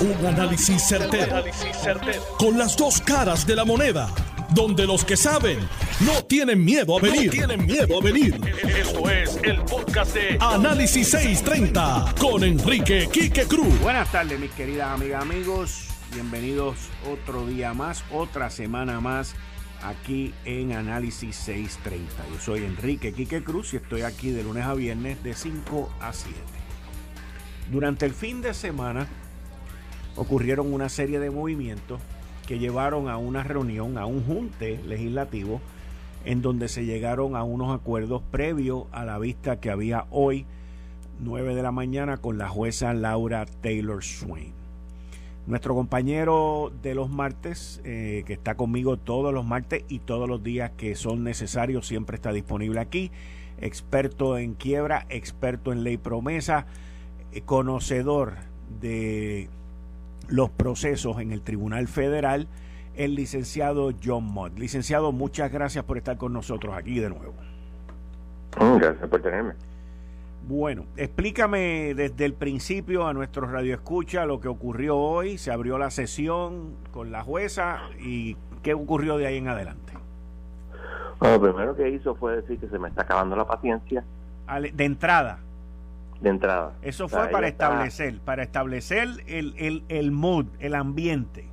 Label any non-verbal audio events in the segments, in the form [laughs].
Un análisis certero, Con las dos caras de la moneda. Donde los que saben no tienen miedo a venir. tienen miedo a venir. Esto es el podcast de Análisis 630 con Enrique Quique Cruz. Buenas tardes, mis queridas amigas, amigos. Bienvenidos otro día más, otra semana más aquí en Análisis 630. Yo soy Enrique Quique Cruz y estoy aquí de lunes a viernes de 5 a 7. Durante el fin de semana ocurrieron una serie de movimientos que llevaron a una reunión, a un junte legislativo, en donde se llegaron a unos acuerdos previos a la vista que había hoy, 9 de la mañana, con la jueza Laura Taylor Swain. Nuestro compañero de los martes, eh, que está conmigo todos los martes y todos los días que son necesarios, siempre está disponible aquí. Experto en quiebra, experto en ley promesa, eh, conocedor de los procesos en el Tribunal Federal, el licenciado John Mott. Licenciado, muchas gracias por estar con nosotros aquí de nuevo. Mm, gracias por tenerme. Bueno, explícame desde el principio a nuestro radio escucha lo que ocurrió hoy. Se abrió la sesión con la jueza y qué ocurrió de ahí en adelante. Bueno, lo primero que hizo fue decir que se me está acabando la paciencia. De entrada de entrada. Eso fue para establecer, para establecer el, el, el mood, el ambiente.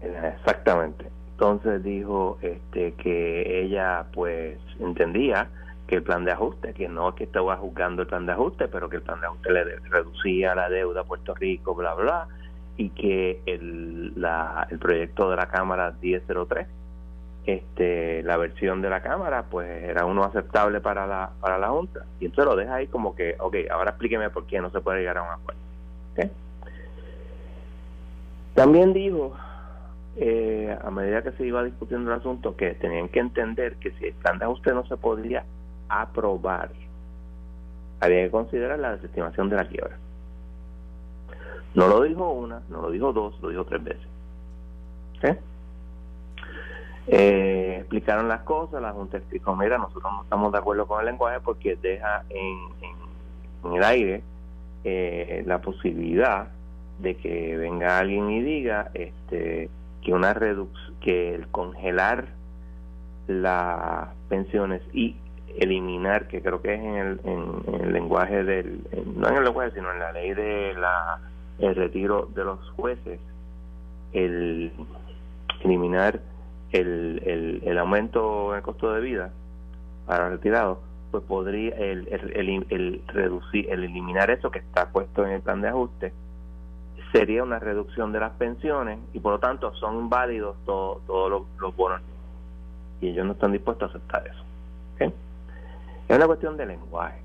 Exactamente. Entonces dijo este que ella pues entendía que el plan de ajuste, que no que estaba juzgando el plan de ajuste, pero que el plan de ajuste le reducía la deuda a Puerto Rico, bla, bla, y que el, la, el proyecto de la Cámara 1003 este, la versión de la Cámara pues era uno aceptable para la, para la Junta. Y entonces lo deja ahí como que, ok, ahora explíqueme por qué no se puede llegar a un acuerdo. También dijo, eh, a medida que se iba discutiendo el asunto, que tenían que entender que si el plan de ajuste no se podía aprobar, había que considerar la desestimación de la quiebra. No lo dijo una, no lo dijo dos, lo dijo tres veces. Eh, explicaron las cosas, la Junta explicó, mira, nosotros no estamos de acuerdo con el lenguaje porque deja en, el aire eh, la posibilidad de que venga alguien y diga este que una reducción, que el congelar las pensiones y eliminar, que creo que es en el, en, el lenguaje del, no en el lenguaje, sino en la ley de la el retiro de los jueces, el eliminar el, el, el aumento en el costo de vida para retirados, pues podría el, el, el, reducir, el eliminar eso que está puesto en el plan de ajuste, sería una reducción de las pensiones y por lo tanto son válidos todos los, bonos y ellos no están dispuestos a aceptar eso. Es una cuestión de lenguaje.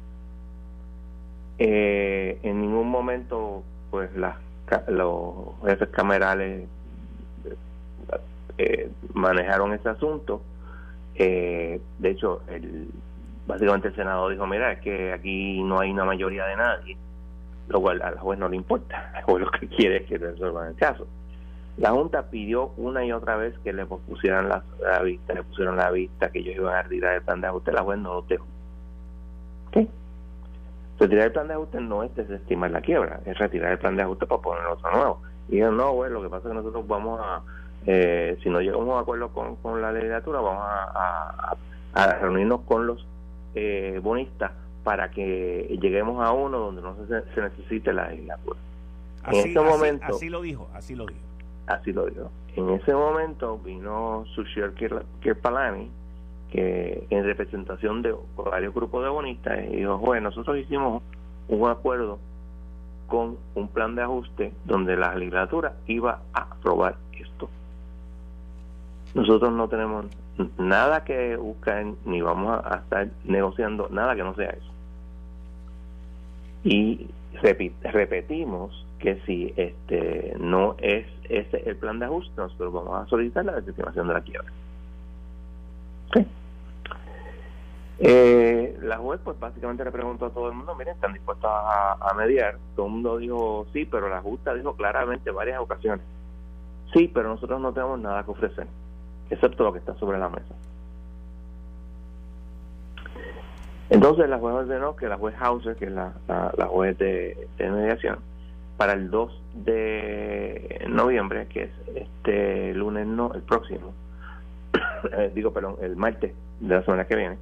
Eh, en ningún momento, pues las, los jefes camerales eh, manejaron ese asunto. Eh, de hecho, el, básicamente el Senado dijo, mira, es que aquí no hay una mayoría de nadie, lo cual a la juez no le importa, [laughs] juez lo que quiere es que resuelvan el caso. La Junta pidió una y otra vez que le pusieran la, vista, le pusieron la vista que ellos iban a retirar el plan de ajuste, la juez no lo dejó. ¿Qué? Retirar el plan de ajuste no es desestimar la quiebra, es retirar el plan de ajuste para poner otro nuevo. Y dijeron, no, bueno, lo que pasa es que nosotros vamos a, eh, si no llegamos a un acuerdo con, con la legislatura, vamos a, reunirnos con los eh, bonistas para que lleguemos a uno donde no se, se necesite la legislatura. en ese momento, así lo dijo, así lo dijo. Así lo dijo. En ese momento vino Sushir Kirpalani, que en representación de varios grupos de bonistas, y dijo, bueno, nosotros hicimos un acuerdo con un plan de ajuste donde la legislatura iba a aprobar. Nosotros no tenemos nada que buscar ni vamos a, estar negociando nada que no sea eso. Y repetimos que si este no es ese el plan de ajuste, nosotros vamos a solicitar la desestimación de la quiebra. Eh, la juez pues básicamente le preguntó a todo el mundo, miren, están dispuestos a, a mediar. Todo el mundo dijo sí, pero la justa dijo claramente varias ocasiones, sí, pero nosotros no tenemos nada que ofrecer excepto lo que está sobre la mesa. Entonces la juez ordenó que la juez Hauser, que es la, la, juez de, mediación, para el 2 de de noviembre, que es este lunes, no, el próximo, [coughs] eh, digo, perdón, el martes de la semana que viene,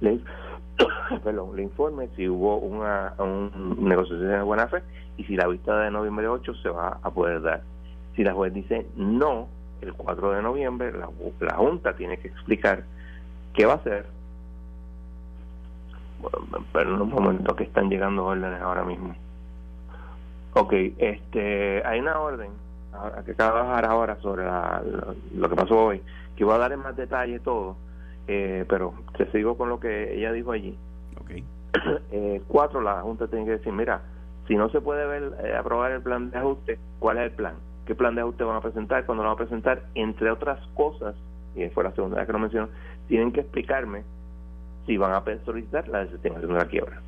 le, [coughs] perdón, le informe si hubo una, un negociación de buena fe y si la vista de noviembre 8 se va a poder dar. Si la juez dice no, el 4 de noviembre la, la Junta tiene que explicar qué va a hacer. pero en un momento que están llegando órdenes ahora mismo. Ok, este, hay una orden que acaba de bajar ahora sobre lo, que pasó hoy, que voy a dar en más detalle todo, eh, pero te sigo con lo que ella dijo allí. Okay. [clears throat] eh, cuatro, la Junta tiene que decir, mira, si no se puede ver eh, aprobar el plan de ajuste, ¿cuál es el plan? ¿Qué plan de ajuste van a presentar? Cuando lo van a presentar, entre otras cosas, y fue la segunda vez que lo menciono, tienen que explicarme si van a solicitar la desestimación de la quiebra.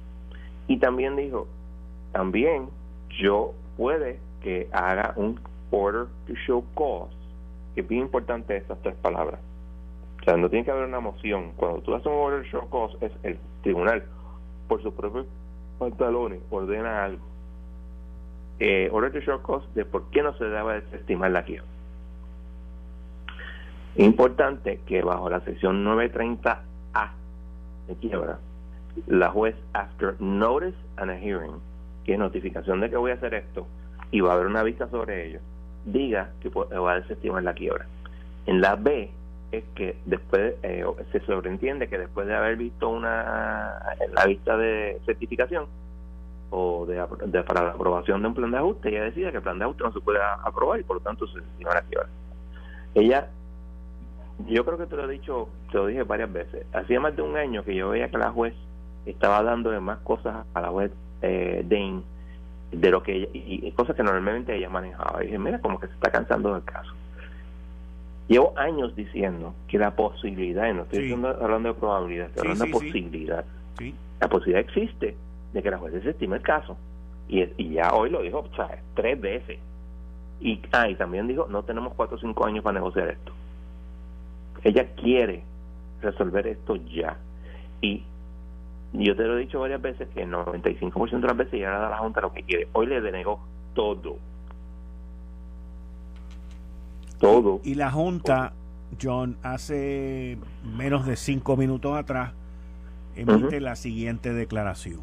Y también dijo, también yo puede que haga un order to show cause, que es bien importante esas tres palabras. O sea, no tiene que haber una moción. Cuando tú haces un order to show cause, es el tribunal, por sus propios pantalones, ordena algo. Eh, show cause de por qué no se debe desestimar la quiebra. Importante que bajo la sección 930A de quiebra, la juez, after notice and a hearing, que es notificación de que voy a hacer esto y va a haber una vista sobre ello, diga que va a desestimar la quiebra. En la B es que después eh, se sobreentiende que después de haber visto una la vista de certificación o de, para la aprobación de un plan de ajuste, ella decide que el plan de ajuste no se puede aprobar y por lo tanto se desestima la quiebra. Ella yo creo que te lo he dicho, te lo dije varias veces. Hacía más de un año que yo veía que la juez estaba dando más cosas a la juez eh, de lo que ella, y, cosas que normalmente ella manejaba. Y dije, mira, como que se está cansando del caso. Llevo años diciendo que la posibilidad, y no estoy hablando de probabilidad, estoy hablando de posibilidad. La posibilidad existe de que la juez desestime el caso. Y, y ya hoy lo dijo o sea, tres veces. Y, ah, y también dijo, no tenemos cuatro o cinco años para negociar esto. Ella quiere resolver esto ya. Y yo te lo he dicho varias veces que el 95% de las veces ya le da a la Junta lo que quiere. Hoy le denegó todo. Todo. Y la Junta, John, hace menos de cinco minutos atrás, emite la siguiente declaración.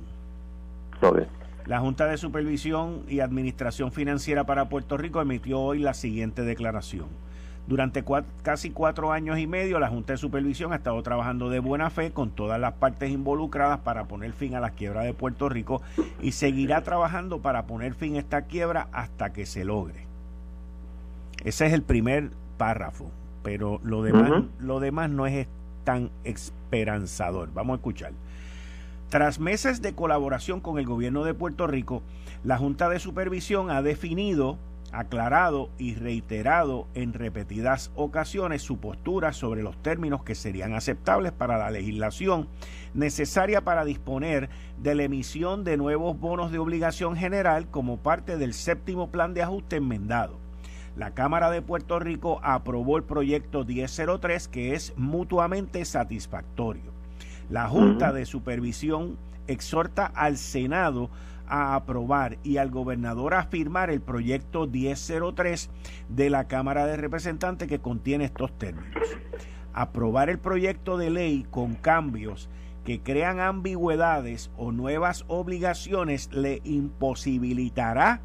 La Junta de Supervisión y Administración Financiera para Puerto Rico emitió hoy la siguiente declaración durante casi cuatro años y medio, la Junta de Supervisión ha estado trabajando de buena fe con todas las partes involucradas para poner fin a la quiebra de Puerto Rico y seguirá trabajando para poner fin a esta quiebra hasta que se logre. Ese es el primer párrafo, pero lo demás, lo demás no es tan esperanzador. Vamos a escuchar. Tras meses de colaboración con el gobierno de Puerto Rico, la Junta de Supervisión ha definido aclarado y reiterado en repetidas ocasiones su postura sobre los términos que serían aceptables para la legislación necesaria para disponer de la emisión de nuevos bonos de obligación general como parte del séptimo plan de ajuste enmendado. La Cámara de Puerto Rico aprobó el proyecto 1003 que es mutuamente satisfactorio. La Junta de Supervisión exhorta al Senado a aprobar y al gobernador a firmar el proyecto 1003 de la Cámara de Representantes que contiene estos términos. Aprobar el proyecto de ley con cambios que crean ambigüedades o nuevas obligaciones le imposibilitará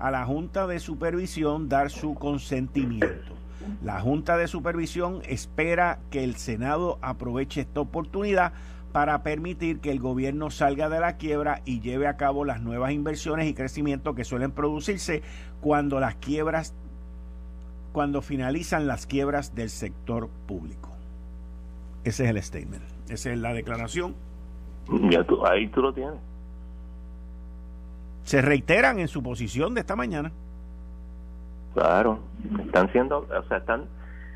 a la Junta de Supervisión dar su consentimiento. La Junta de Supervisión espera que el Senado aproveche esta oportunidad para permitir que el gobierno salga de la quiebra y lleve a cabo las nuevas inversiones y crecimiento que suelen producirse cuando las quiebras cuando finalizan las quiebras del sector público. Ese es el statement, esa es la declaración. Ya tú, ahí tú lo tienes. Se reiteran en su posición de esta mañana. Claro, están siendo, o sea, están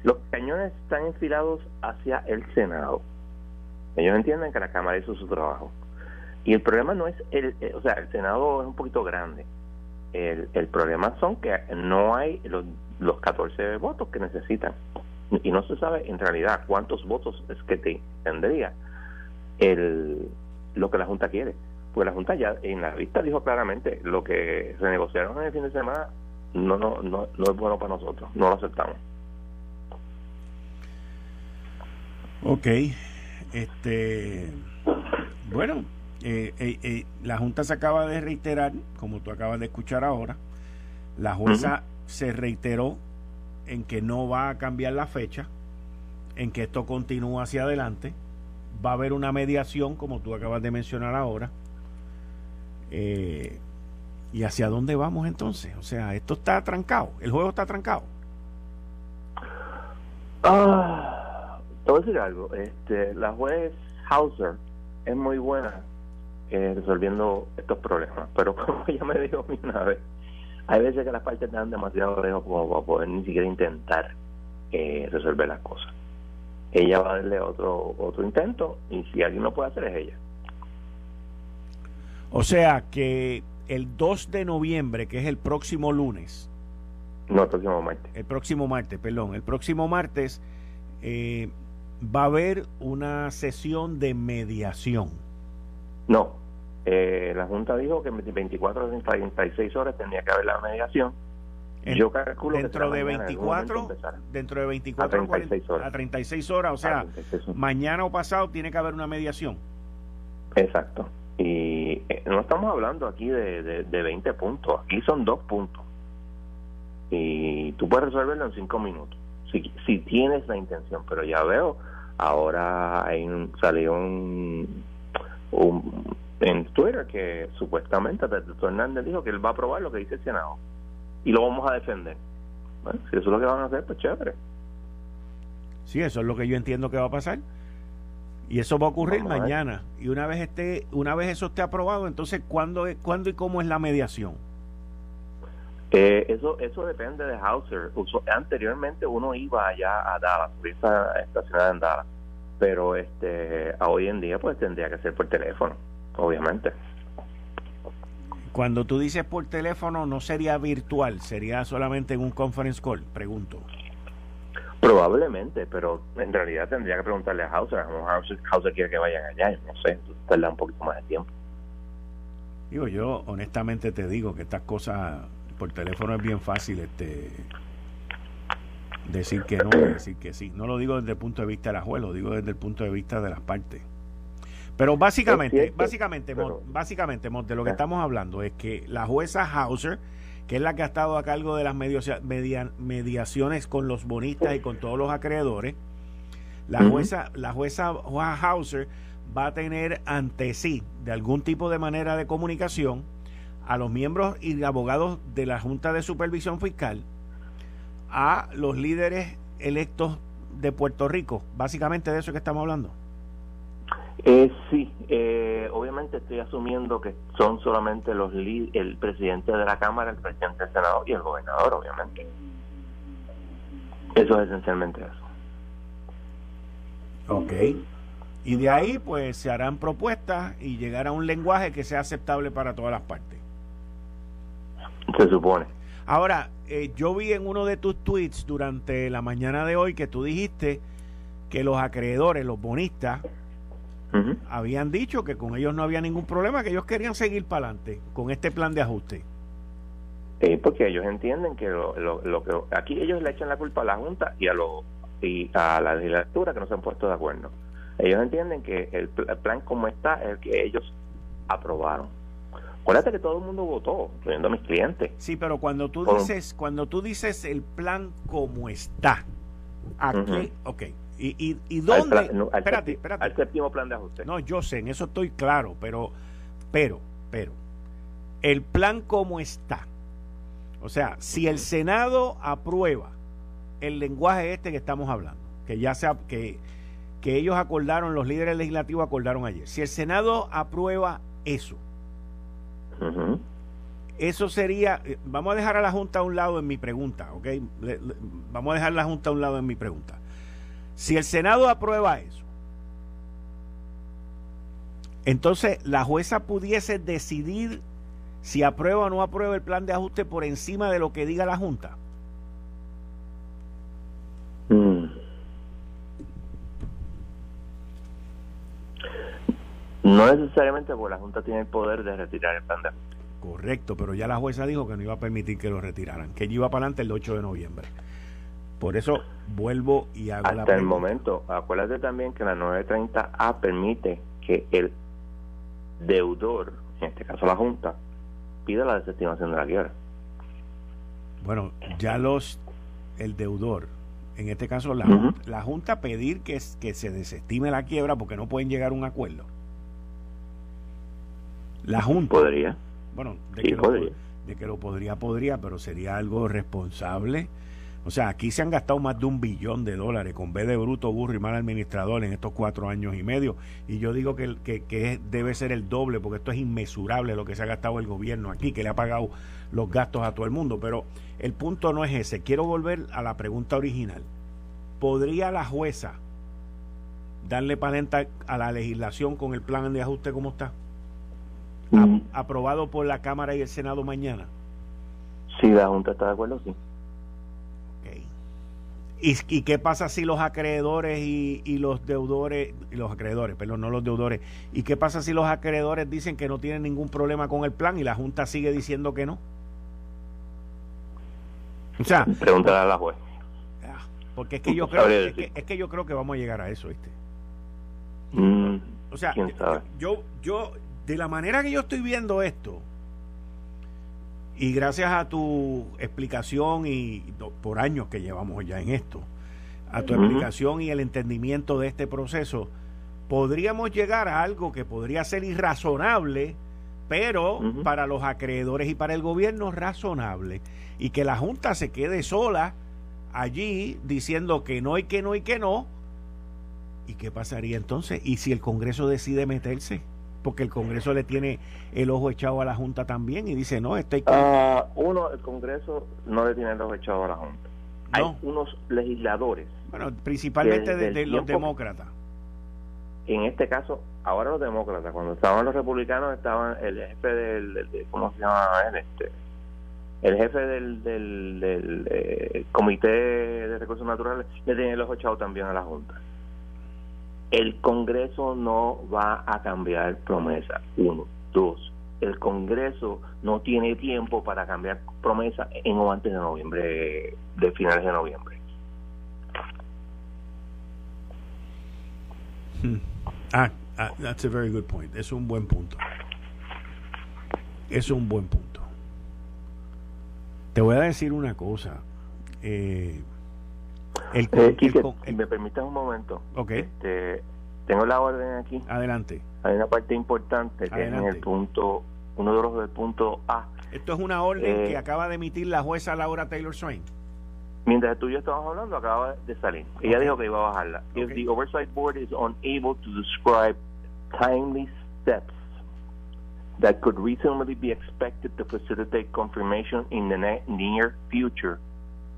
los cañones están enfilados hacia el Senado. Ellos entienden que la Cámara hizo su trabajo. Y el problema no es, el, eh, o sea, el Senado es un poquito grande. El, el problema son que no hay los, los 14 votos que necesitan. Y no se sabe en realidad cuántos votos es que te, tendría el, lo que la Junta quiere. Porque la Junta ya en la vista dijo claramente lo que se negociaron en el fin de semana no, no, no, no es bueno para nosotros, no lo aceptamos. Ok, este, bueno, eh, eh, eh, la Junta se acaba de reiterar, como tú acabas de escuchar ahora, la jueza se reiteró en que no va a cambiar la fecha, en que esto continúa hacia adelante, va a haber una mediación, como tú acabas de mencionar ahora, ¿y hacia dónde vamos entonces? O sea, esto está trancado, el juego está trancado. Ah, te voy a decir algo, este, la juez Hauser es muy buena eh, resolviendo estos problemas. Pero [laughs] como ella me dijo una vez, hay veces que las partes están demasiado lejos como para poder ni siquiera intentar eh, resolver las cosas. Ella va a darle otro otro intento y si alguien lo puede hacer es ella. O sea que el 2 de noviembre, que es el próximo lunes. No, el próximo martes. El próximo martes, perdón. El próximo martes eh, va a haber una sesión de mediación. No, eh, la Junta dijo que en 24 a 36 horas tendría que haber la mediación. Yo calculo dentro de 24 dentro de 24 a 36 horas. A 36 horas, o sea, mañana o pasado tiene que haber una mediación. Exacto. Y eh, no estamos hablando aquí de, de, 20 puntos, aquí son dos puntos. Y tú puedes resolverlo en 5 minutos, si, si tienes la intención, pero ya veo, ahora hay un, salió un, un en Twitter que supuestamente Pedro Hernández dijo que él va a aprobar lo que dice el Senado y lo vamos a defender. Si eso es lo que van a hacer, pues chévere. Sí, eso es lo que yo entiendo que va a pasar. Y eso va a ocurrir mañana. Y una vez esté, una vez eso esté aprobado, entonces ¿cuándo, ¿cuándo y cómo es la mediación? Eh, eso eso depende de Hauser. anteriormente uno iba allá a Dallas, esa estacionada en Dallas, pero este hoy en día pues tendría que ser por teléfono obviamente. Cuando tú dices por teléfono, no sería virtual, sería solamente en un conference call, pregunto. Probablemente, pero en realidad tendría que preguntarle a Hauser. Hauser, Hauser quiere que vayan allá, no sé, tarda un poquito más de tiempo. Digo, yo honestamente te digo que estas cosas por teléfono es bien fácil este decir que no, decir que sí. No lo digo desde el punto de vista de la juez, lo digo desde el punto de vista de las partes. Pero básicamente, básicamente, básicamente, de lo que estamos hablando es que la jueza Hauser, que es la que ha estado a cargo de las mediaciones con los bonistas y con todos los acreedores, la jueza, la jueza Hauser va a tener ante sí, de algún tipo de manera de comunicación, a los miembros y abogados de la Junta de Supervisión Fiscal, a los líderes electos de Puerto Rico. Básicamente de eso que estamos hablando. Eh, sí, eh, obviamente estoy asumiendo que son solamente los el presidente de la Cámara, el presidente del Senado y el gobernador, obviamente. Eso es esencialmente eso. Ok. Y de ahí, pues, se harán propuestas y llegar a un lenguaje que sea aceptable para todas las partes. Se supone. Ahora, eh, yo vi en uno de tus tweets durante la mañana de hoy que tú dijiste que los acreedores, los bonistas, habían dicho que con ellos no había ningún problema, que ellos querían seguir para adelante con este plan de ajuste. Sí, porque ellos entienden que lo, lo, que aquí ellos le echan la culpa a la Junta y a lo y a la legislatura que no se han puesto de acuerdo. Ellos entienden que el, plan como está es el que ellos aprobaron. Acuérdate que todo el mundo votó, incluyendo a mis clientes. Sí, pero cuando tú dices, cuando tú dices el plan como está, aquí, ok, ¿Y, y, dónde? Al espérate, espérate. Al séptimo plan de ajuste. No, yo sé, en eso estoy claro, pero, pero, pero, el plan como está. O sea, si el Senado aprueba el lenguaje este que estamos hablando, que ya sea que, que ellos acordaron, los líderes legislativos acordaron ayer, si el Senado aprueba eso, eso sería, eh, vamos a dejar a la Junta a un lado en mi pregunta, ¿ok? vamos a dejar la Junta a un lado en mi pregunta. Si el Senado aprueba eso, entonces la jueza pudiese decidir si aprueba o no aprueba el plan de ajuste por encima de lo que diga la Junta. Mm. No necesariamente porque la Junta tiene el poder de retirar el plan de ajuste. Correcto, pero ya la jueza dijo que no iba a permitir que lo retiraran, que iba para adelante el 8 de noviembre. Por eso vuelvo y hago Hasta el momento, acuérdate también que la 930A permite que el deudor, en este caso la Junta, pida la desestimación de la quiebra. Bueno, ya los, el deudor, en este caso la, la Junta pedir que, que se desestime la quiebra porque no pueden llegar a un acuerdo. La Junta. Podría. Bueno, de, que Lo, de que lo podría, podría, pero sería algo responsable. O sea, aquí se han gastado más de un billón de dólares con B de bruto, burro y mal administrador en estos cuatro años y medio. Y yo digo que, que, que, debe ser el doble, porque esto es inmesurable lo que se ha gastado el gobierno aquí, que le ha pagado los gastos a todo el mundo. Pero el punto no es ese. Quiero volver a la pregunta original. ¿Podría la jueza darle palenta a la legislación con el plan de ajuste como está? Mm. aprobado por la Cámara y el Senado mañana? Si la Junta está de acuerdo, sí. ¿Y, ¿Y, qué pasa si los acreedores y, y, los deudores, y los acreedores, perdón, no los deudores, ¿y qué pasa si los acreedores dicen que no tienen ningún problema con el plan y la Junta sigue diciendo que no? O sea, pregúntale a la juez. Ah, porque es que yo creo, es que, es que, yo creo que vamos a llegar a eso, ¿viste? Mm, o sea, yo, yo, de la manera que yo estoy viendo esto, y gracias a tu explicación y por años que llevamos ya en esto, a tu explicación y el entendimiento de este proceso, podríamos llegar a algo que podría ser irrazonable, pero para los acreedores y para el gobierno razonable, y que la Junta se quede sola allí diciendo que no y que no y que no. ¿Y qué pasaría entonces? ¿Y si el Congreso decide meterse? Porque el Congreso le tiene el ojo echado a la Junta también y dice, no. Uh, uno, el Congreso no le tiene el ojo echado a la Junta. Hay unos legisladores. Bueno, principalmente de, los demócratas. En este caso, ahora los demócratas, cuando estaban los republicanos, estaban el jefe del, ¿cómo se llama él? Este, el jefe del, del, eh, Comité de Recursos Naturales le tiene el ojo echado también a la Junta el Congreso no va a cambiar promesa. Uno. Dos. El Congreso no tiene tiempo para cambiar promesa en o antes de noviembre, de finales de noviembre. Hmm. Ah, ah, that's a very good point. Es un buen punto. Es un buen punto. Te voy a decir una cosa. Eh, el, eh, si me permites un momento. Okay. Este, tengo la orden aquí. Adelante. Hay una parte importante que es en el punto, uno de los del punto A. Esto es una orden que eh, acaba de emitir la jueza Laura Taylor Swain. Mientras tú y yo estábamos hablando, acaba de salir. Ella dijo que iba a bajarla. If the Oversight Board is unable to describe timely steps that could reasonably be expected to facilitate confirmation in the near future,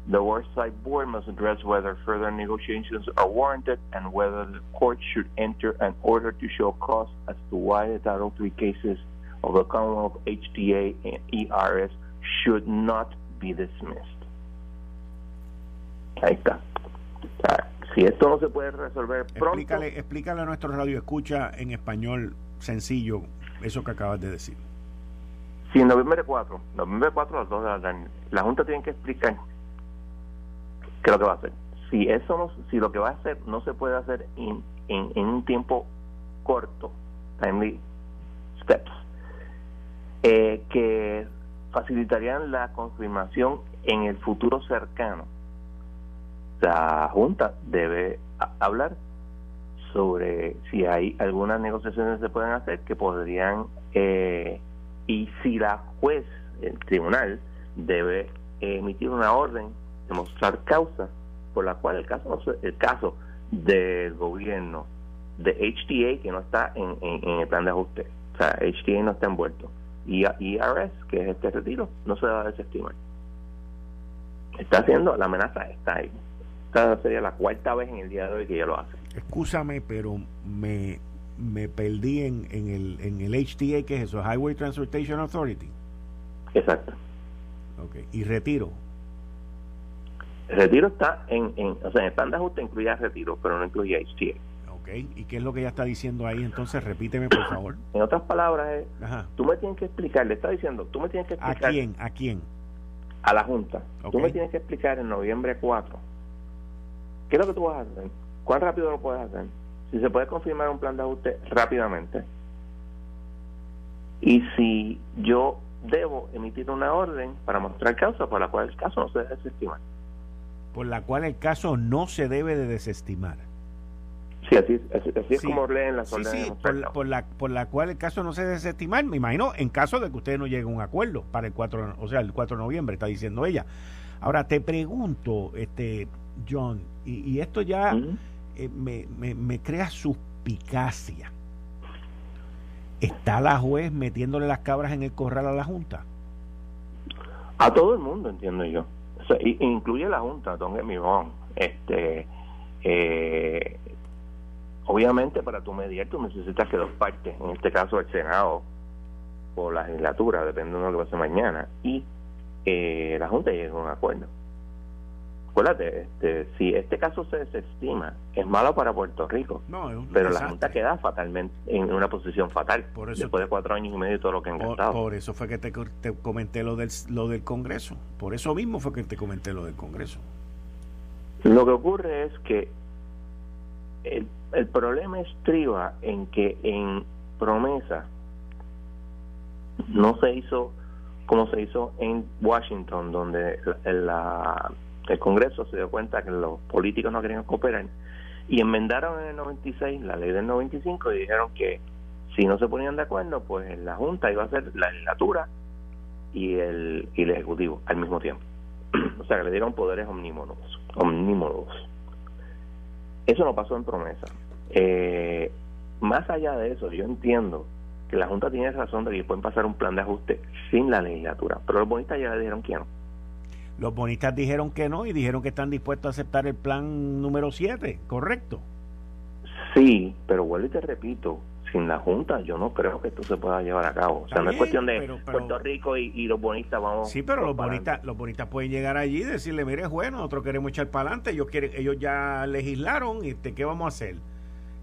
The Oversight Board must address whether further negotiations are warranted and whether the court should enter an order to show cause as to why the Title III cases of the Commonwealth HTA and ERS should not be dismissed. Ahí está. Si esto no se puede resolver pronto. Explícale, explícale a nuestro radio escucha en español sencillo eso que acabas de decir. Si en noviembre 4, noviembre 4 a las 2 de la tarde, la Junta tiene que explicar ¿qué lo que va a hacer? Si eso no, si lo que va a hacer no se puede hacer en, en, un tiempo corto, timely steps, eh, que facilitarían la confirmación en el futuro cercano, la Junta debe hablar sobre si hay algunas negociaciones que se pueden hacer que podrían eh, y si la juez, el tribunal, debe emitir una orden demostrar causa por la cual el caso el caso del gobierno de HTA que no está en, el plan de ajuste. O sea HTA no está envuelto. Y IRS que es este retiro no se va a desestimar. Está haciendo la amenaza está ahí. Esta sería la cuarta vez en el día de hoy que ella lo hace. Escúchame pero me me perdí en, en el en el HTA que es eso Highway Transportation Authority. Exacto. Okay. y retiro el retiro está en, en, o sea, en el plan de ajuste incluye retiro, pero no incluye HTA. Ok, ¿y qué es lo que ella está diciendo ahí? Entonces repíteme, por favor. En otras palabras, tú me tienes que explicar, le está diciendo, tú me tienes que explicar. ¿A quién? ¿A quién? A la Junta. Tú me tienes que explicar en noviembre 4. ¿Qué es lo que tú vas a hacer? ¿Cuán rápido lo puedes hacer? Si se puede confirmar un plan de ajuste rápidamente. Y si yo debo emitir una orden para mostrar causa por la cual el caso no se debe desestimar. Por la cual el caso no se debe de desestimar. Sí, así, es como leen las órdenes. Sí, por, por, la, por la cual el caso no se debe desestimar, me imagino, en caso de que usted no llegue a un acuerdo para el 4, o sea, el 4 de noviembre, está diciendo ella. Ahora, te pregunto, este John, y, esto ya eh, me, me, me crea suspicacia ¿Está la juez metiéndole las cabras en el corral a la Junta? A todo el mundo, entiendo yo. Incluye la Junta, don Emibón. Este, eh, obviamente, para tu mediar, tú necesitas que dos partes, en este caso el Senado o la legislatura, dependiendo de lo que pase mañana, y eh, la Junta llegue a un acuerdo acuérdate, este, si este caso se desestima, es malo para Puerto Rico. pero la Junta queda fatalmente en una posición fatal por eso después de cuatro años y medio y todo lo que han gastado. Por eso fue que te, comenté lo del, lo del Congreso. Por eso mismo fue que te comenté lo del Congreso. Lo que ocurre es que el, el problema estriba en que en promesa no se hizo como se hizo en Washington, donde la el Congreso se dio cuenta que los políticos no querían cooperar y enmendaron en el 96 la ley del 95 y dijeron que si no se ponían de acuerdo, pues la Junta iba a ser la legislatura y el, y el Ejecutivo al mismo tiempo. [clears throat] o sea, que le dieron poderes omnímodos. omnímodos. Eso no pasó en promesa. Eh, más allá de eso, yo entiendo que la Junta tiene razón de que pueden pasar un plan de ajuste sin la legislatura, pero los bonistas ya le dijeron que no. Los bonistas dijeron que no y dijeron que están dispuestos a aceptar el plan número 7, ¿correcto? Sí, pero vuelvo y te repito, sin la Junta yo no creo que esto se pueda llevar a cabo. O sea, no es cuestión de Puerto Rico y, los bonistas vamos... Sí, pero los bonistas, los bonistas pueden llegar allí y decirle, mire, bueno, nosotros queremos echar para adelante, ellos, quieren, ellos ya legislaron, este, ¿qué vamos a hacer?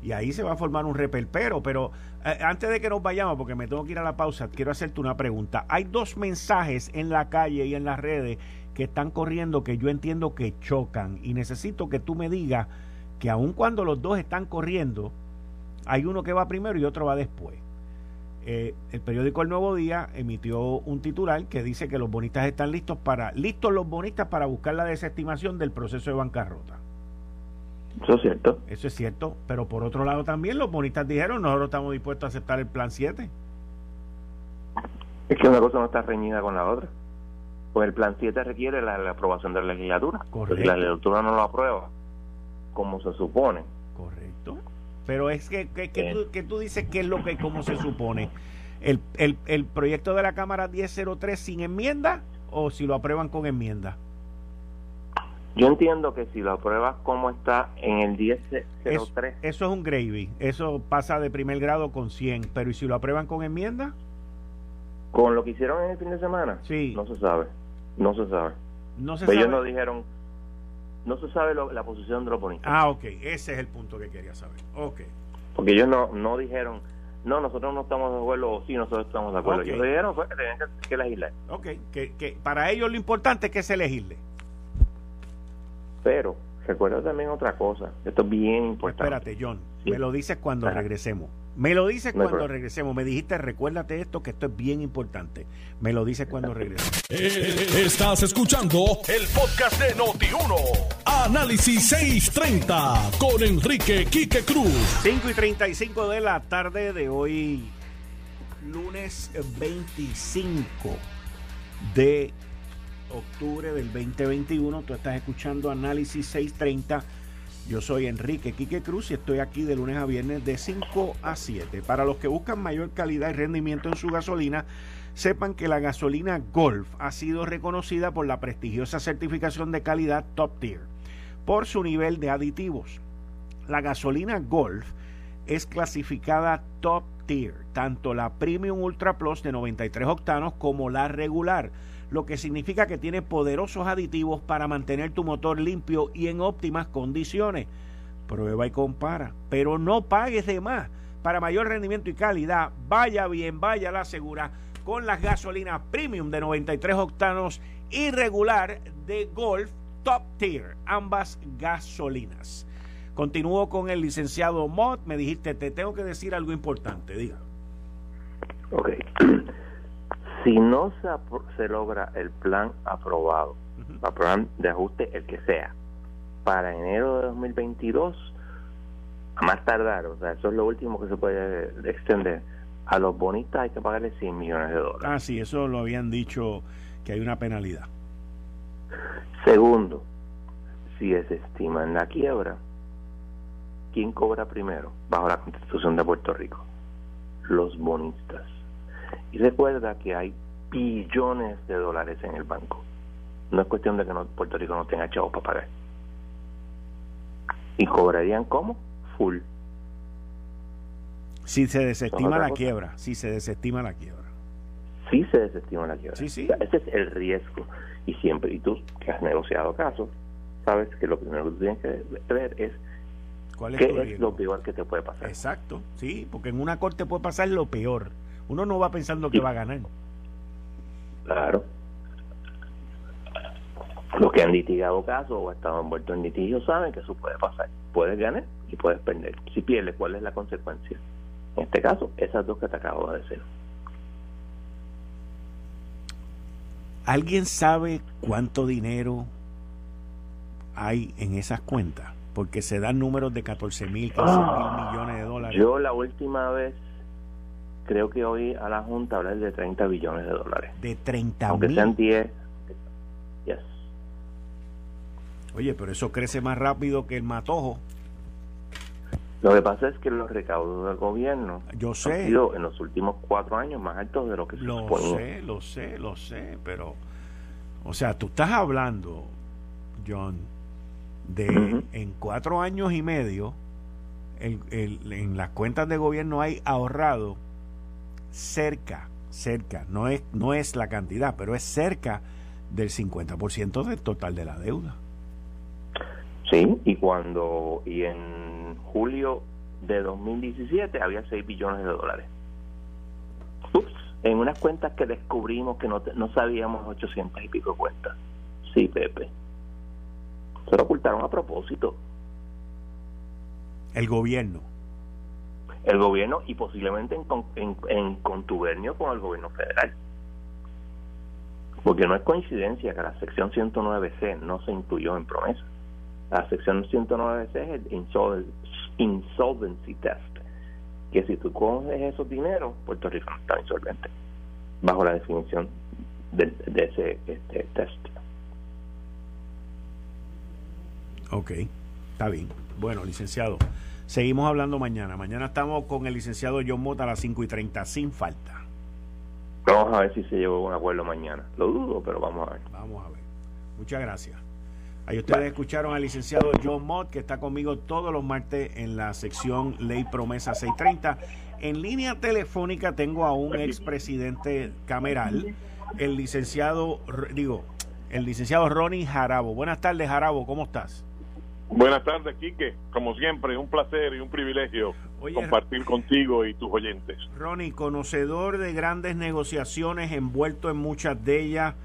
Y ahí se va a formar un repelpero. Pero eh, antes de que nos vayamos, porque me tengo que ir a la pausa, quiero hacerte una pregunta. Hay dos mensajes en la calle y en las redes que están corriendo que yo entiendo que chocan y necesito que tú me digas que aun cuando los dos están corriendo, hay uno que va primero y otro va después. Eh, el periódico El Nuevo Día emitió un titular que dice que los bonistas están listos para listos los bonistas para buscar la desestimación del proceso de bancarrota. Eso es cierto. Eso es cierto, pero por otro lado también los bonistas dijeron, nosotros estamos dispuestos a aceptar el plan 7. Es que una cosa no está reñida con la otra. Pues el plan 7 requiere la, aprobación de la legislatura. Correcto. Si la legislatura no lo aprueba, como se supone. Correcto. Pero es que, que, que, tú, que tú, dices que es lo que como se supone. El, el, ¿El proyecto de la Cámara 1003 sin enmienda o si lo aprueban con enmienda? Yo entiendo que si lo apruebas como está en el 1003. eso es un gravy. Eso pasa de primer grado con 100. Pero ¿y si lo aprueban con enmienda? Con lo que hicieron en el fin de semana. Sí. No se sabe. No se sabe. No se Ellos no dijeron, no se sabe la posición de los bonistas. Ah, ok, ese es el punto que quería saber. Ok. Porque ellos no, no dijeron, no, nosotros no estamos de acuerdo, o sí, nosotros estamos de acuerdo. Ellos dijeron fue que tenían que, legislar. Ok, que, que para ellos lo importante es que se legisle. Pero recuerda también otra cosa, esto es bien importante. Espérate, John, me lo dices cuando regresemos. Me lo dices cuando regresemos. Me dijiste, recuérdate esto, que esto es bien importante. Me lo dices cuando regresemos. [laughs] Eh, estás escuchando el podcast de Noti1. Análisis 630 con Enrique Quique Cruz. 5 y 35 de la tarde de hoy, lunes 25 de octubre del 2021. Tú estás escuchando Análisis 630 yo soy Enrique Quique Cruz y estoy aquí de lunes a viernes de 5 a 7. Para los que buscan mayor calidad y rendimiento en su gasolina, sepan que la gasolina Golf ha sido reconocida por la prestigiosa certificación de calidad Top Tier por su nivel de aditivos. La gasolina Golf es clasificada Top Tier, tanto la Premium Ultra Plus de 93 octanos como la regular lo que significa que tiene poderosos aditivos para mantener tu motor limpio y en óptimas condiciones. Prueba y compara. Pero no pagues de más. Para mayor rendimiento y calidad, vaya bien, vaya la segura con las gasolinas premium de 93 octanos y regular de Golf Top Tier, ambas gasolinas. Continúo con el licenciado Mott. Me dijiste, te tengo que decir algo importante, diga. Ok. Si no se, se logra el plan aprobado, el plan de ajuste, el que sea, para enero de 2022, a más tardar, o sea, eso es lo último que se puede extender. A los bonistas hay que pagarle 100 millones de dólares. Ah, sí, eso lo habían dicho que hay una penalidad. Segundo, si se estima en la quiebra, ¿quién cobra primero bajo la Constitución de Puerto Rico? Los bonistas. Y recuerda que hay billones de dólares en el banco. No es cuestión de que Puerto Rico no tenga chavos para pagar. ¿Y cobrarían cómo? Full. Si se desestima la quiebra, si se desestima la quiebra. Si se desestima la quiebra. Sí, sí. ese es el riesgo. Y siempre, y tú que has negociado casos, sabes que lo primero que tienes que ver es ¿Cuál es qué es lo peor que te puede pasar. Exacto, sí, porque en una corte puede pasar lo peor. Uno no va pensando que va a ganar. Claro. Los que han litigado casos o estado envueltos en litigio saben que eso puede pasar. Puedes ganar y puedes perder. Si pierdes, ¿cuál es la consecuencia? En este caso, esas dos que te acabo de decir. ¿Alguien sabe cuánto dinero hay en esas cuentas? Porque se dan números de 14 mil, 15 mil ah, millones de dólares. Yo la última vez creo que hoy a la Junta hablar de 30 billones de dólares. De 30 Aunque sean 10. Yes. Oye, pero eso crece más rápido que el matojo. Lo que pasa es que los recaudos del gobierno Yo sé. han sido en los últimos cuatro años más altos de lo que se Lo sé, lo sé, lo sé, pero... O sea, tú estás hablando, John, de en cuatro años y medio, el, el, en las cuentas de gobierno hay ahorrado cerca, cerca, no es, no es la cantidad, pero es cerca del 50% del total de la deuda. Sí, y cuando, y en julio de 2017 había 6 billones de dólares. Ups, en unas cuentas que descubrimos que no, no sabíamos 800 y pico cuentas. Sí, Pepe. Se lo ocultaron a propósito. El gobierno el gobierno y posiblemente en, en, contubernio con el gobierno federal. Porque no es coincidencia que la sección 109C no se incluyó en promesa. La sección 109C es el insolvency test, que si tú coges esos dineros, Puerto Rico no está insolvente, bajo la definición de, de ese este, test. Ok, está bien. Bueno, licenciado. Seguimos hablando mañana. Mañana estamos con el licenciado John Mota a las 5 y 30, sin falta. Vamos a ver si se llevó un acuerdo mañana. Lo dudo, pero vamos a ver. Vamos a ver. Muchas gracias. Ahí ustedes escucharon al licenciado John Mott, que está conmigo todos los martes en la sección Ley Promesa 630. En línea telefónica tengo a un expresidente cameral, el licenciado, digo, el licenciado Ronnie Jarabo. Buenas tardes, Jarabo, ¿cómo estás? Buenas tardes, Quique. Como siempre, un placer y un privilegio compartir contigo y tus oyentes. Ronnie, conocedor de grandes negociaciones, envuelto en muchas de ellas,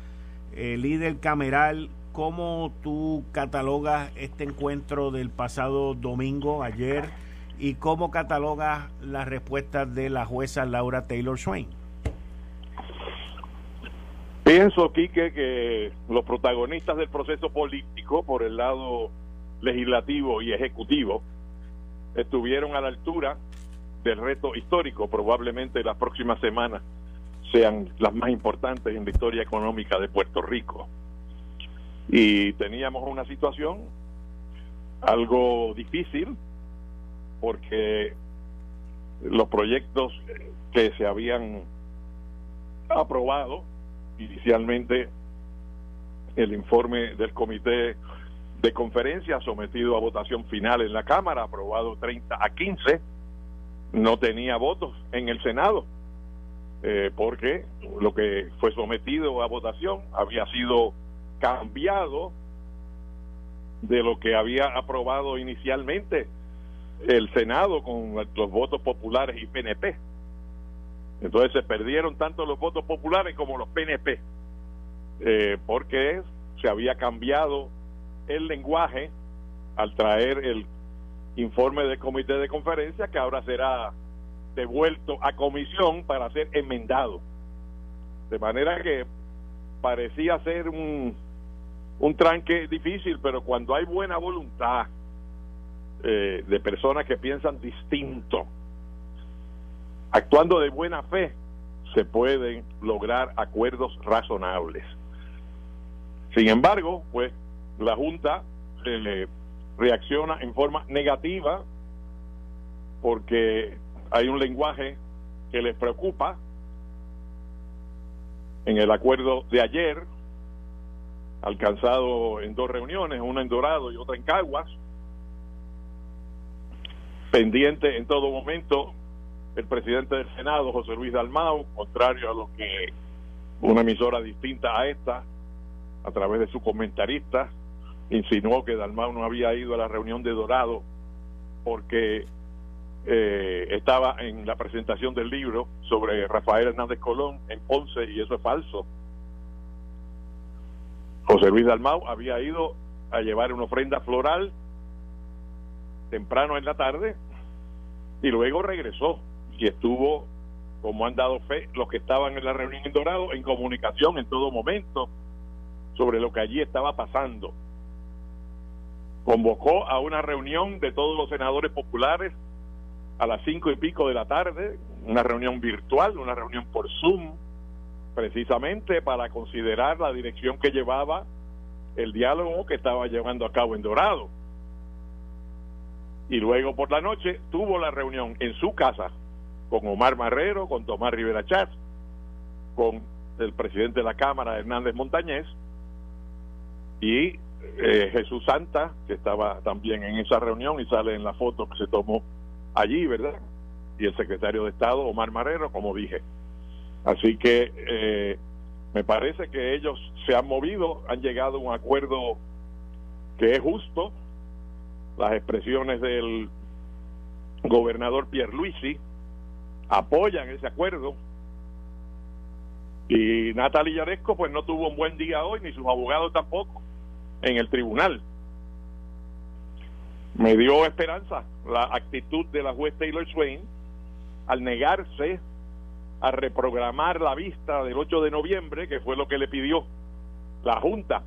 eh, líder cameral, ¿cómo tú catalogas este encuentro del pasado domingo, ayer, y cómo catalogas las respuestas de la jueza Laura Taylor Swain? Pienso, Quique, que los protagonistas del proceso político, por el lado legislativo y ejecutivo estuvieron a la altura del reto histórico. Probablemente las próximas semanas sean las más importantes en la historia económica de Puerto Rico. Y teníamos una situación algo difícil porque los proyectos que se habían aprobado inicialmente el informe del comité de conferencia sometido a votación final en la Cámara, aprobado 30 a 15, no tenía votos en el Senado, eh, porque lo que fue sometido a votación había sido cambiado de lo que había aprobado inicialmente el Senado con los votos populares y PNP. Entonces se perdieron tanto los votos populares como los PNP, eh, porque se había cambiado el lenguaje al traer el informe del comité de conferencia que ahora será devuelto a comisión para ser enmendado. De manera que parecía ser un, un tranque difícil, pero cuando hay buena voluntad eh, de personas que piensan distinto, actuando de buena fe, se pueden lograr acuerdos razonables. Sin embargo, pues la Junta eh, reacciona en forma negativa porque hay un lenguaje que les preocupa. En el acuerdo de ayer, alcanzado en dos reuniones, una en Dorado y otra en Caguas, pendiente en todo momento el presidente del Senado, José Luis Dalmau, contrario a lo que una emisora distinta a esta, a través de su comentarista, insinuó que Dalmau no había ido a la reunión de Dorado porque eh, estaba en la presentación del libro sobre Rafael Hernández Colón en Ponce y eso es falso. José Luis Dalmau había ido a llevar una ofrenda floral temprano en la tarde y luego regresó y estuvo, como han dado fe los que estaban en la reunión en Dorado, en comunicación en todo momento sobre lo que allí estaba pasando. Convocó a una reunión de todos los senadores populares a las cinco y pico de la tarde, una reunión virtual, una reunión por Zoom, precisamente para considerar la dirección que llevaba el diálogo que estaba llevando a cabo en Dorado. Y luego por la noche tuvo la reunión en su casa con Omar Marrero, con Tomás Rivera Chávez, con el presidente de la Cámara, Hernández Montañez, y eh, Jesús Santa, que estaba también en esa reunión y sale en la foto que se tomó allí, ¿verdad? Y el secretario de Estado, Omar Marrero, como dije. Así que eh, me parece que ellos se han movido, han llegado a un acuerdo que es justo. Las expresiones del gobernador Pierluisi apoyan ese acuerdo. Y Natalia Yaresco pues no tuvo un buen día hoy, ni sus abogados tampoco, en el tribunal me dio esperanza la actitud de la juez Taylor Swain al negarse a reprogramar la vista del 8 de noviembre, que fue lo que le pidió la Junta.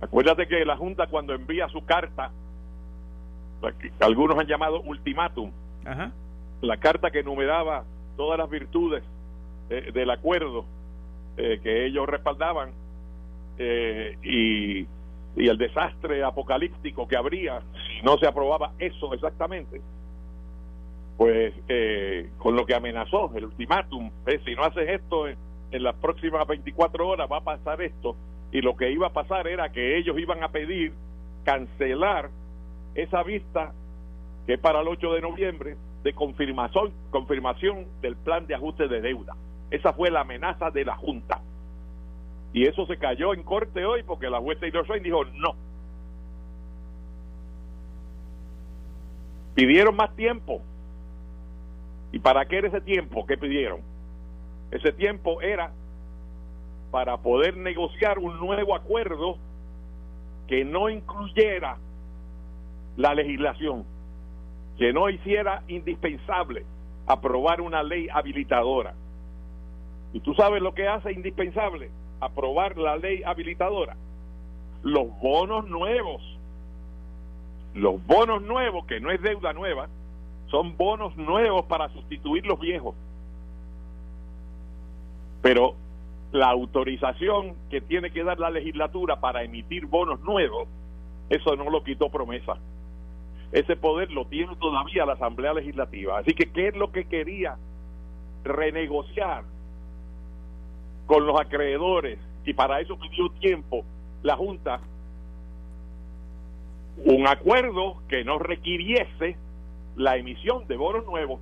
Acuérdate que la Junta cuando envía su carta, algunos han llamado ultimátum, la carta que enumeraba todas las virtudes eh, del acuerdo eh, que ellos respaldaban eh, y y el desastre apocalíptico que habría si no se aprobaba eso exactamente, pues eh, con lo que amenazó el ultimátum, si no haces esto en, en, las próximas 24 horas va a pasar esto, y lo que iba a pasar era que ellos iban a pedir cancelar esa vista que es para el 8 de noviembre de confirmación, confirmación del plan de ajuste de deuda. Esa fue la amenaza de la Junta. Y eso se cayó en corte hoy porque la juez Taylor Swain dijo no. Pidieron más tiempo. ¿Y para qué era ese tiempo que pidieron? Ese tiempo era para poder negociar un nuevo acuerdo que no incluyera la legislación, que no hiciera indispensable aprobar una ley habilitadora. ¿Y tú sabes lo que hace indispensable? Aprobar la ley habilitadora, los bonos nuevos, los bonos nuevos, que no es deuda nueva, son bonos nuevos para sustituir los viejos. Pero la autorización que tiene que dar la legislatura para emitir bonos nuevos, eso no lo quitó promesa. Ese poder lo tiene todavía la Asamblea Legislativa. Así que, ¿qué es lo que quería renegociar con los acreedores y para eso pidió tiempo la Junta un acuerdo que no requiriese la emisión de bonos nuevos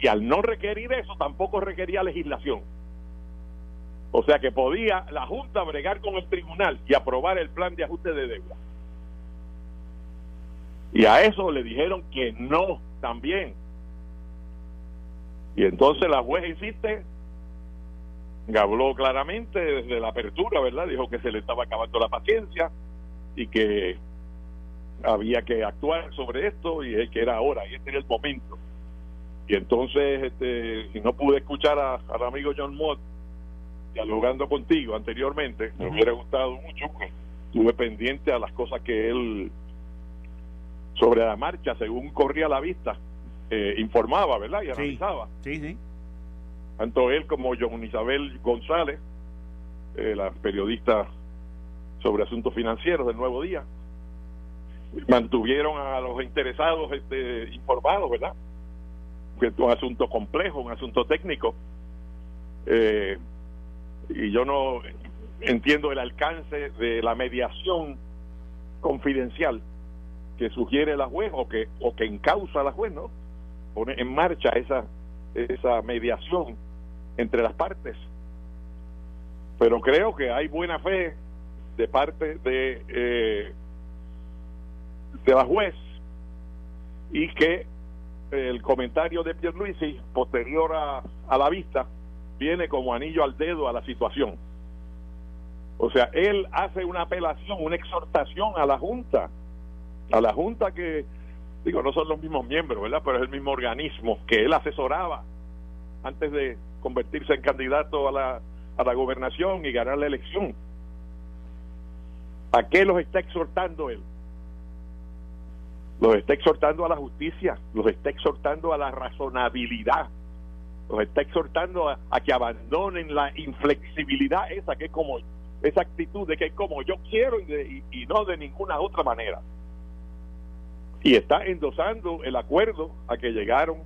y al no requerir eso tampoco requería legislación. O sea que podía la Junta bregar con el tribunal y aprobar el plan de ajuste de deuda. Y a eso le dijeron que no también. Y entonces la juez insiste, habló claramente desde la apertura, ¿verdad? Dijo que se le estaba acabando la paciencia y que había que actuar sobre esto y que era ahora, y este era el momento. Y entonces, este, si no pude escuchar a, al amigo John Mott dialogando contigo anteriormente, me hubiera gustado mucho, porque estuve pendiente a las cosas que él, sobre la marcha, según corría la vista, eh, informaba, ¿verdad? Y analizaba. Sí, sí. Tanto él como John Isabel González, eh, la periodista sobre asuntos financieros del Nuevo Día, mantuvieron a los interesados este, informados, ¿verdad? Que es un asunto complejo, un asunto técnico. Eh, y yo no entiendo el alcance de la mediación confidencial que sugiere la juez o que o que encausa la juez, ¿no? Pone en marcha esa esa mediación entre las partes. Pero creo que hay buena fe de parte de eh, de la juez y que el comentario de Pierluisi posterior a, a la vista viene como anillo al dedo a la situación. O sea, él hace una apelación, una exhortación a la Junta, a la Junta que, digo, no son los mismos miembros, ¿verdad? Pero es el mismo organismo que él asesoraba antes de convertirse en candidato a la, a la gobernación y ganar la elección. ¿A qué los está exhortando él? Los está exhortando a la justicia, los está exhortando a la razonabilidad, los está exhortando a, que abandonen la inflexibilidad esa que es como esa actitud de que es como yo quiero y, y, no de ninguna otra manera. Y está endosando el acuerdo a que llegaron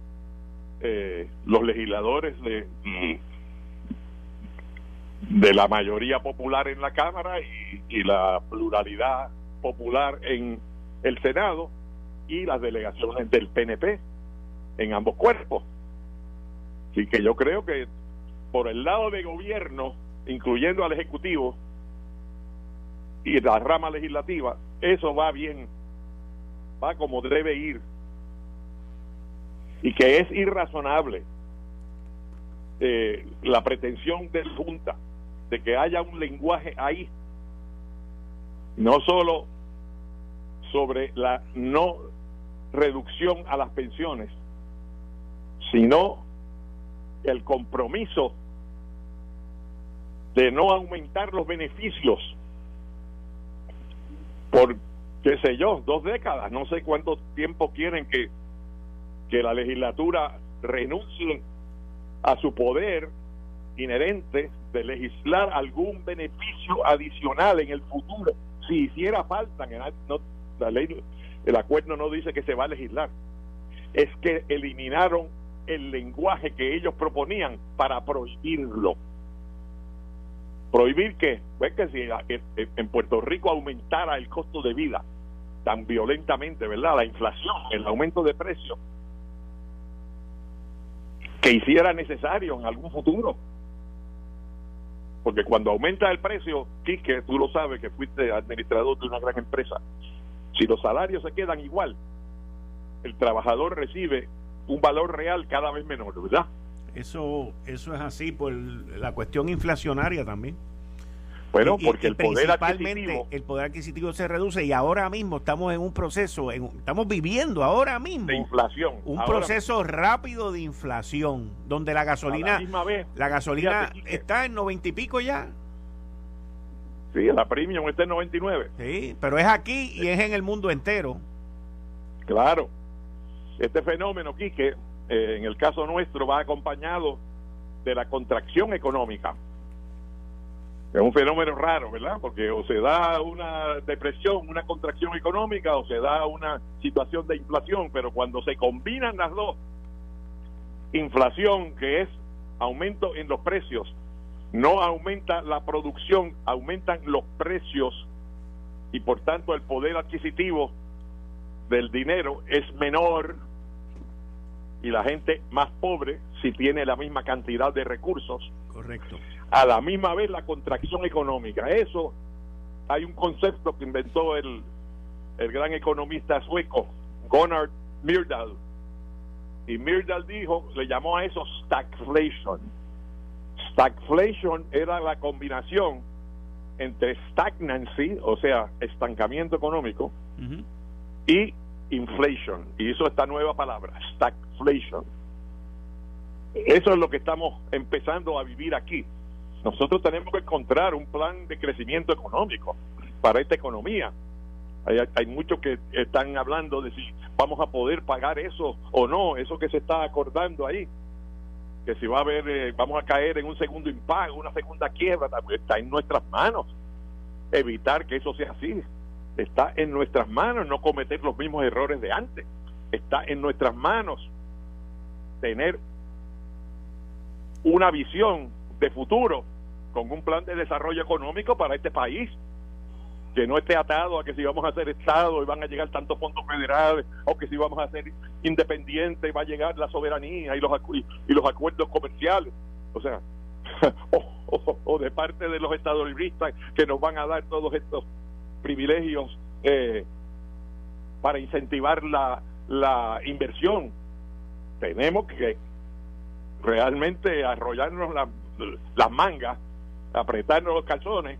eh, los legisladores de, de la mayoría popular en la Cámara y, la pluralidad popular en el Senado y las delegaciones del PNP en ambos cuerpos. Así que yo creo que por el lado de gobierno, incluyendo al Ejecutivo y la rama legislativa, eso va bien, va como debe ir. Y que es irrazonable eh, la pretensión de Junta de que haya un lenguaje ahí, no solo sobre la no reducción a las pensiones, sino el compromiso de no aumentar los beneficios por, qué sé yo, dos décadas, no sé cuánto tiempo quieren que, que la legislatura renuncie a su poder inherente de legislar algún beneficio adicional en el futuro, si hiciera falta, no, la ley, el acuerdo no dice que se va a legislar, es que eliminaron el lenguaje que ellos proponían para prohibirlo. ¿Prohibir qué? Pues que si en Puerto Rico aumentara el costo de vida tan violentamente, ¿verdad? La inflación, el aumento de precios, que hiciera necesario en algún futuro. Porque cuando aumenta el precio, Quique, tú lo sabes que fuiste administrador de una gran empresa, si los salarios se quedan igual, el trabajador recibe un valor real cada vez menor, ¿verdad? Eso, eso es así por la cuestión inflacionaria también. Bueno, porque el poder adquisitivo el poder adquisitivo se reduce y ahora mismo estamos en un proceso, estamos viviendo ahora mismo de inflación, un proceso rápido de inflación, donde la gasolina, la, vez, la gasolina está en noventa y pico ya. Sí, la premium está en 99. Sí, pero es aquí y es en el mundo entero. Claro. Este fenómeno, Quique, eh, en el caso nuestro, va acompañado de la contracción económica. Es un fenómeno raro, ¿verdad? Porque o se da una depresión, una contracción económica, o se da una situación de inflación, pero cuando se combinan las dos, inflación, que es aumento en los precios, no aumenta la producción, aumentan los precios y por tanto el poder adquisitivo del dinero es menor y la gente más pobre, si tiene la misma cantidad de recursos, correcto. A la misma vez la contracción económica. Eso hay un concepto que inventó el, el gran economista sueco, Gunnar Myrdal. Y Myrdal dijo, le llamó a eso stagflation. Stagflation era la combinación entre stagnancy, o sea, estancamiento económico, y inflation. Y hizo esta nueva palabra, stagflation. Eso es lo que estamos empezando a vivir aquí. Nosotros tenemos que encontrar un plan de crecimiento económico para esta economía. Hay, hay muchos que están hablando de si vamos a poder pagar eso o no, eso que se está acordando ahí. Que si va a haber, eh, vamos a caer en un segundo impago, una segunda quiebra, está en nuestras manos evitar que eso sea así. Está en nuestras manos no cometer los mismos errores de antes. Está en nuestras manos tener una visión de futuro con un plan de desarrollo económico para este país que no esté atado a que si vamos a ser Estado y van a llegar tantos fondos federales o que si vamos a ser independientes va a llegar la soberanía y los, y los acuerdos comerciales. O sea, [laughs] o, de parte de los estados libristas que nos van a dar todos estos privilegios eh, para incentivar la, la inversión. Tenemos que realmente arrollarnos las mangas, apretarnos los calzones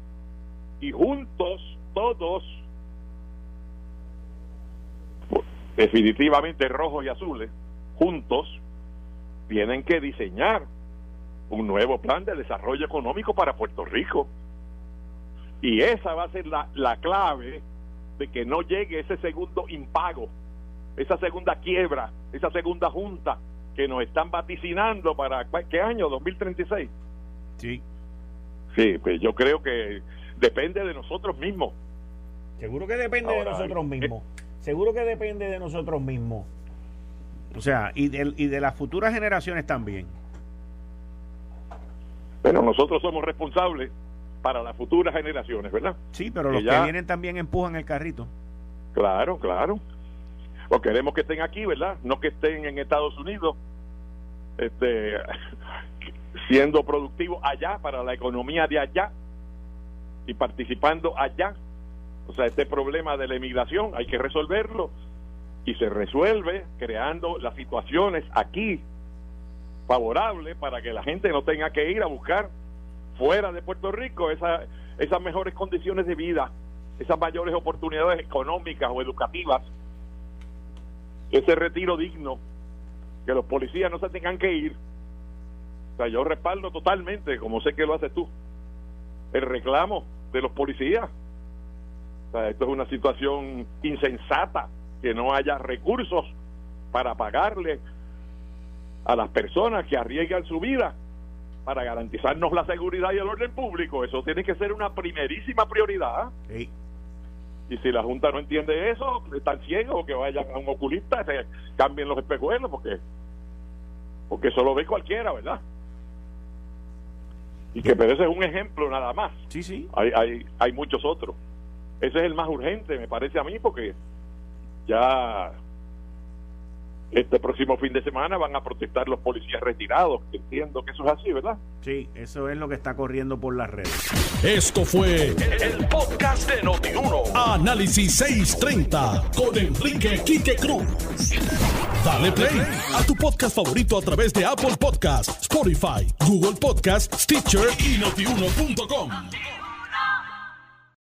y juntos, todos, definitivamente rojos y azules, juntos, tienen que diseñar un nuevo plan de desarrollo económico para Puerto Rico. Y esa va a ser la, la clave de que no llegue ese segundo impago, esa segunda quiebra, esa segunda junta que nos están vaticinando para qué año, 2036. Sí. Sí, pues yo creo que depende de nosotros mismos. Seguro que depende de nosotros mismos. Seguro que depende de nosotros mismos. O sea, y de, y de las futuras generaciones también. Bueno, nosotros somos responsables para las futuras generaciones, ¿verdad? Sí, pero los que vienen también empujan el carrito. Claro, claro. O queremos que estén aquí, ¿verdad? No que estén en Estados Unidos, este, [laughs] siendo productivos allá para la economía de allá y participando allá. O sea, este problema de la emigración hay que resolverlo y se resuelve creando las situaciones aquí favorables para que la gente no tenga que ir a buscar fuera de Puerto Rico esa, esas mejores condiciones de vida, esas mayores oportunidades económicas o educativas, ese retiro digno, que los policías no se tengan que ir. O sea, yo respaldo totalmente, como sé que lo haces tú, el reclamo de los policías. O sea, esto es una situación insensata, que no haya recursos para pagarle a las personas que arriesgan su vida para garantizarnos la seguridad y el orden público. Eso tiene que ser una primerísima prioridad. Y si la Junta no entiende eso, están ciegos, que vayan a un oculista, se cambien los espejuelos, porque, porque eso lo ve cualquiera, ¿verdad? Y que pero ese es un ejemplo nada más. Sí, sí. Hay, hay, hay muchos otros. Ese es el más urgente, me parece a mí, porque ya este próximo fin de semana van a protestar los policías retirados. Entiendo que eso es así, ¿verdad? Sí, eso es lo que está corriendo por las redes. Esto fue el, podcast de Notiuno. Análisis 630 con Enrique Quique Cruz. Dale play a tu podcast favorito a través de Apple Podcasts, Spotify, Google Podcasts, Stitcher y notiuno.com.